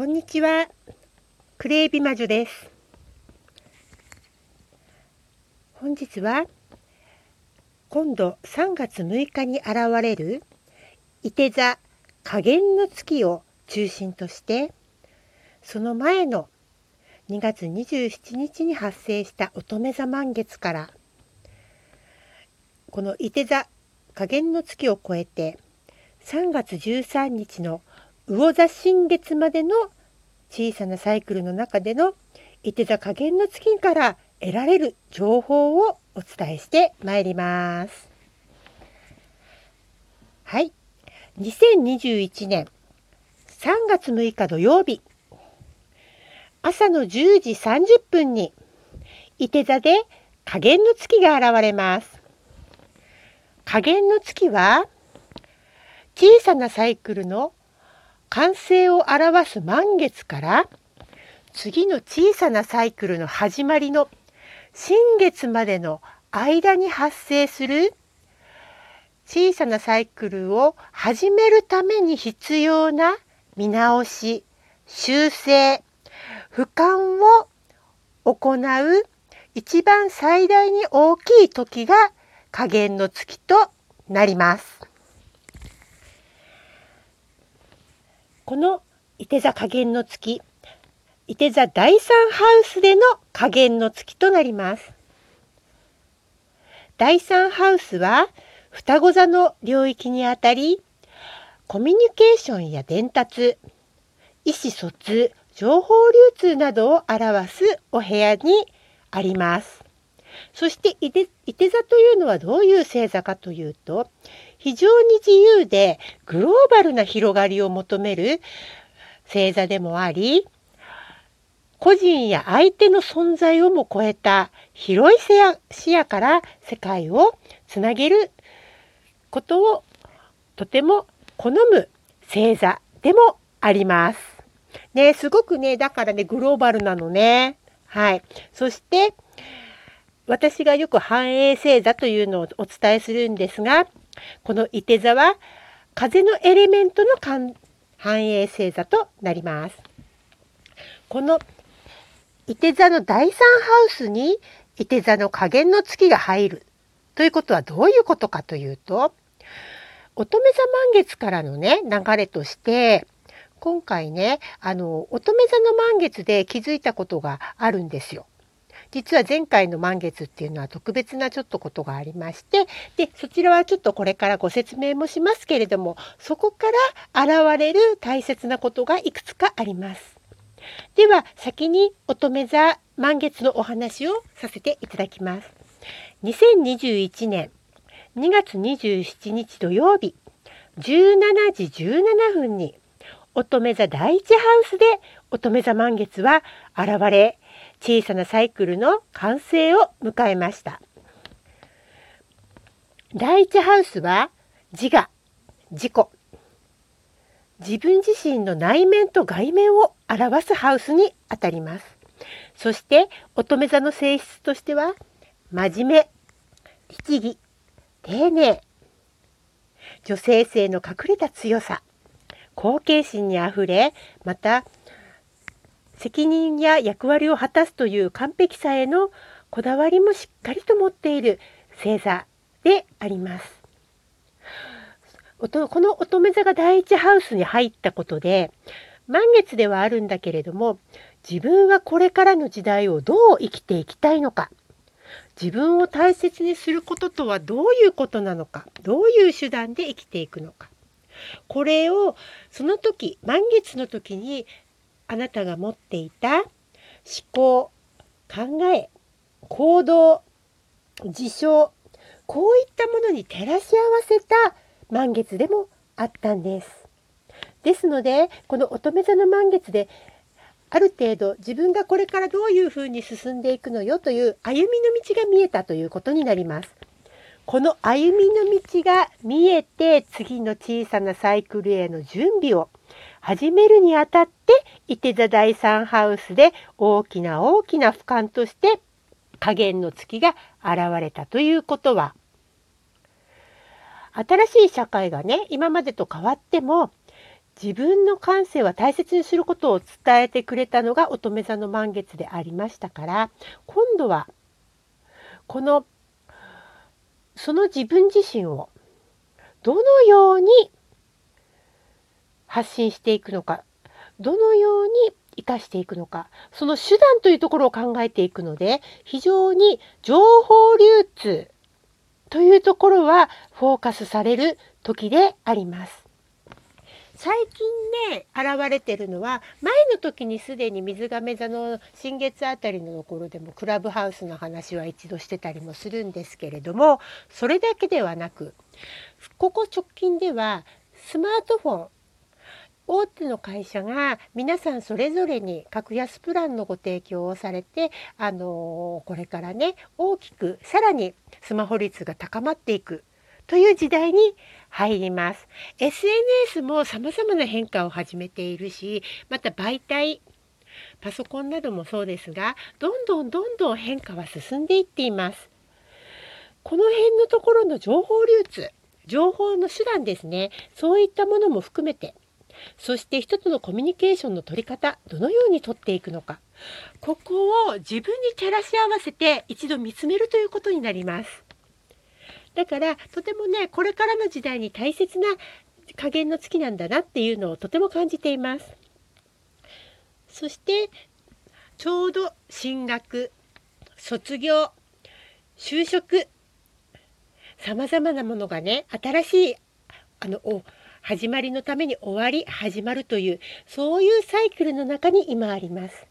こんにちは。クレイビ魔女です。本日は今度3月6日に現れる伊手座加減の月を中心としてその前の2月27日に発生した乙女座満月からこの伊手座加減の月を超えて3月13日の魚座新月までの小さなサイクルの中での伊手座加減の月から得られる情報をお伝えしてまいります。はい。2021年3月6日土曜日朝の10時30分に伊手座で加減の月が現れます。加減の月は小さなサイクルの完成を表す満月から次の小さなサイクルの始まりの新月までの間に発生する小さなサイクルを始めるために必要な見直し修正俯瞰を行う一番最大に大きい時が加減の月となります。この伊手座加減の月伊手座第三ハウスでの加減の月となります。第三ハウスは双子座の領域にあたりコミュニケーションや伝達意思疎通情報流通などを表すお部屋にあります。そして伊手伊手座というのはどういう星座かというと非常に自由でグローバルな広がりを求める星座でもあり個人や相手の存在をも超えた広い視野から世界をつなげることをとても好む星座でもあります。ね、すごくね、だからね、グローバルなのね。はい。そして、私がよく繁栄星座というのをお伝えするんですが、この伊手座は風のエレメントの繁栄星座となります。この伊手座の第三ハウスに伊手座の加減の月が入るということはどういうことかというと乙女座満月からのね流れとして今回ねあの乙女座の満月で気づいたことがあるんですよ。実は前回の満月っていうのは特別なちょっとことがありましてでそちらはちょっとこれからご説明もしますけれどもそこから現れる大切なことがいくつかあります。では先に乙女座満月のお話をさせていただきます。2021年2月27日土曜日17時17分に乙女座第一ハウスで乙女座満月は現れ小さなサイクルの完成を迎えました。第一ハウスは自我、自己、自分自身の内面と外面を表すハウスにあたります。そして乙女座の性質としては真面目、律儀、丁寧、女性性の隠れた強さ、後継心にあふれ、また責任や役割を果たすという完璧さへのこだわりもしっかりと持っている星座であります。この乙女座が第一ハウスに入ったことで満月ではあるんだけれども自分はこれからの時代をどう生きていきたいのか自分を大切にすることとはどういうことなのかどういう手段で生きていくのかこれをその時満月の時にあなたが持っていた思考考え行動事象こういったものに照らし合わせた満月でもあったんです。ですのでこの乙女座の満月である程度自分がこれからどういうふうに進んでいくのよという歩みの道が見えたということになります。この歩みの道が見えて次の小さなサイクルへの準備を始めるにあたって伊手座第三ハウスで大きな大きな俯瞰として加減の月が現れたということは。新しい社会がね今までと変わっても自分の感性は大切にすることを伝えてくれたのが乙女座の満月でありましたから今度はこのその自分自身をどのように発信していくのかどのように生かしていくのかその手段というところを考えていくので非常に情報流通というところはフォーカスされる時であります。最近ね現れてるのは前の時にすでに水亀座の新月あたりのところでもクラブハウスの話は一度してたりもするんですけれどもそれだけではなくここ直近ではスマートフォン大手の会社が皆さんそれぞれに格安プランのご提供をされて、あのこれからね大きくさらにスマホ率が高まっていくという時代に入ります。SNS も様々な変化を始めているし、また媒体、パソコンなどもそうですが、どんどんどんどん変化は進んでいっています。この辺のところの情報流通、情報の手段ですね、そういったものも含めてそして人とのコミュニケーションの取り方どのように取っていくのか。ここを自分に照らし合わせて一度見つめるということになります。だからとてもねこれからの時代に大切な加減の月なんだなっていうのをとても感じています。そしてちょうど進学卒業就職さまざまなものがね新しいあの始まりのために終わり始まるというそういうサイクルの中に今あります。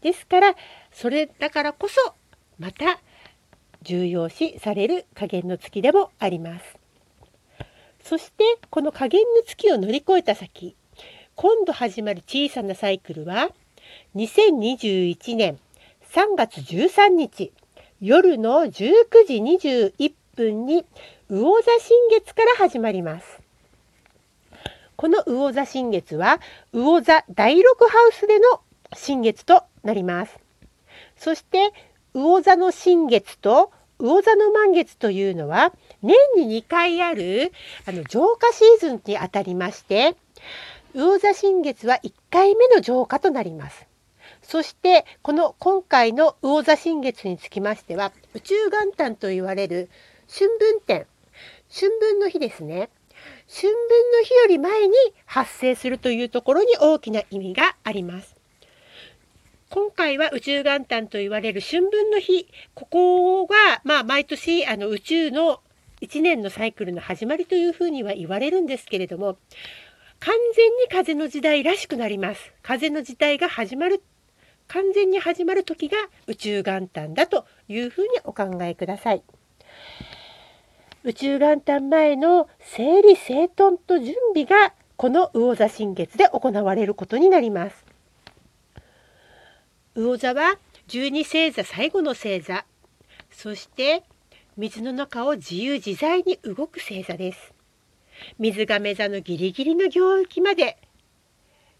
ですからそれだからこそまた重要視される加減の月でもあります。そしてこの加減の月を乗り越えた先今度始まる小さなサイクルは2021年3月13日夜の19時21分に魚座新月から始まります。この魚座新月は魚座第六ハウスでの新月となります。そして魚座の新月と魚座の満月というのは年に2回あるあの浄化シーズンにあたりまして魚座新月は1回目の浄化となります。そしてこの今回の魚座新月につきましては宇宙元旦と言われる春分点春分の日ですね春分の日より前に発生するというところに大きな意味があります。今回は宇宙元旦と言われる春分の日、ここが、まあ、毎年あの宇宙の1年のサイクルの始まりというふうには言われるんですけれども、完全に風の時代らしくなります。風の時代が始まる、完全に始まる時が宇宙元旦だというふうにお考えください。宇宙元旦前の整理整頓と準備がこの魚座新月で行われることになります。魚座は十二星座最後の星座そして水の中を自由自在に動く星座です。水亀座のギリギリの領域まで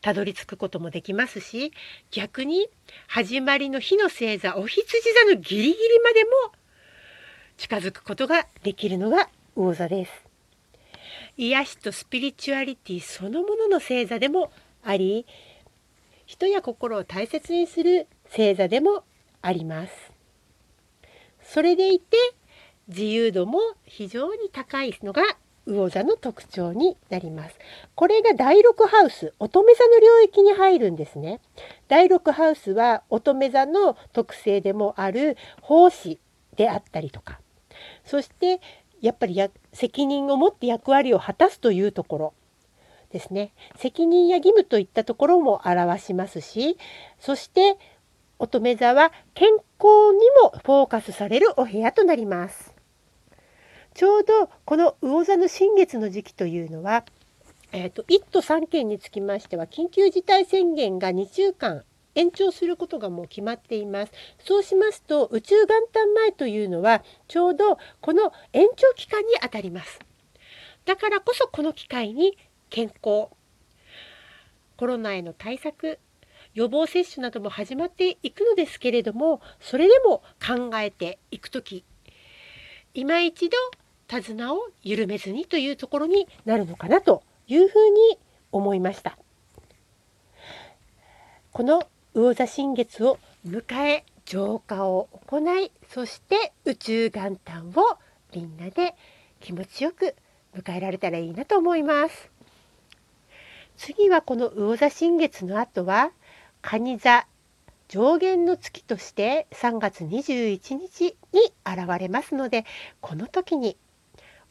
たどり着くこともできますし逆に始まりの火の星座お羊座のギリギリまでも近づくことができるのが魚座です。癒しとスピリチュアリティそのものの星座でもあり人や心を大切にする星座でもあります。それでいて自由度も非常に高いのが魚座の特徴になります。これが第6ハウス、乙女座の領域に入るんですね。第6ハウスは乙女座の特性でもある奉仕であったりとか、そしてやっぱりや責任を持って役割を果たすというところですね責任や義務といったところも表しますしそして乙女座は健康にもフォーカスされるお部屋となります。ちょうどこの魚座の新月の時期というのは、えーと、1都3県につきましては緊急事態宣言が2週間延長することがもう決まっています。そうしますと宇宙元旦前というのはちょうどこの延長期間にあたります。だからこそこの機会に健康コロナへの対策予防接種なども始まっていくのですけれどもそれでも考えていく時今一度手綱を緩めずにというところになるのかなというふうに思いましたこの魚座新月を迎え浄化を行いそして宇宙元旦をみんなで気持ちよく迎えられたらいいなと思います次はこの魚座新月の後は蟹座上限の月として3月21日に現れますのでこの時に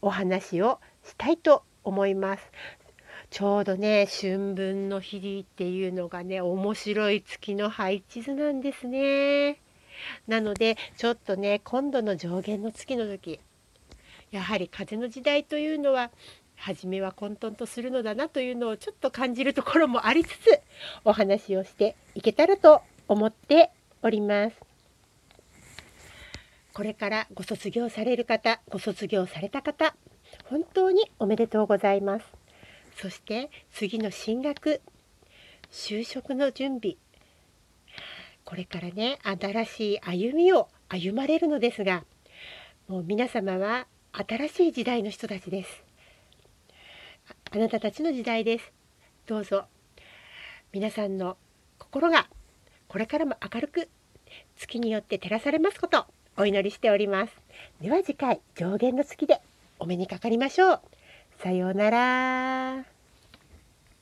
お話をしたいと思います。ちょうどね春分の日っていうのがね面白い月の配置図なんですね。なのでちょっとね今度の上限の月の時やはり風の時代というのは初めは混沌とするのだなというのをちょっと感じるところもありつつお話をしていけたらと思っております。これからご卒業される方、ご卒業された方、本当におめでとうございます。そして次の進学、就職の準備、これからね、新しい歩みを歩まれるのですが、もう皆様は新しい時代の人たちです。あなたたちの時代です。どうぞ皆さんの心がこれからも明るく月によって照らされますことお祈りしております。では次回上限の月でお目にかかりましょう。さようなら。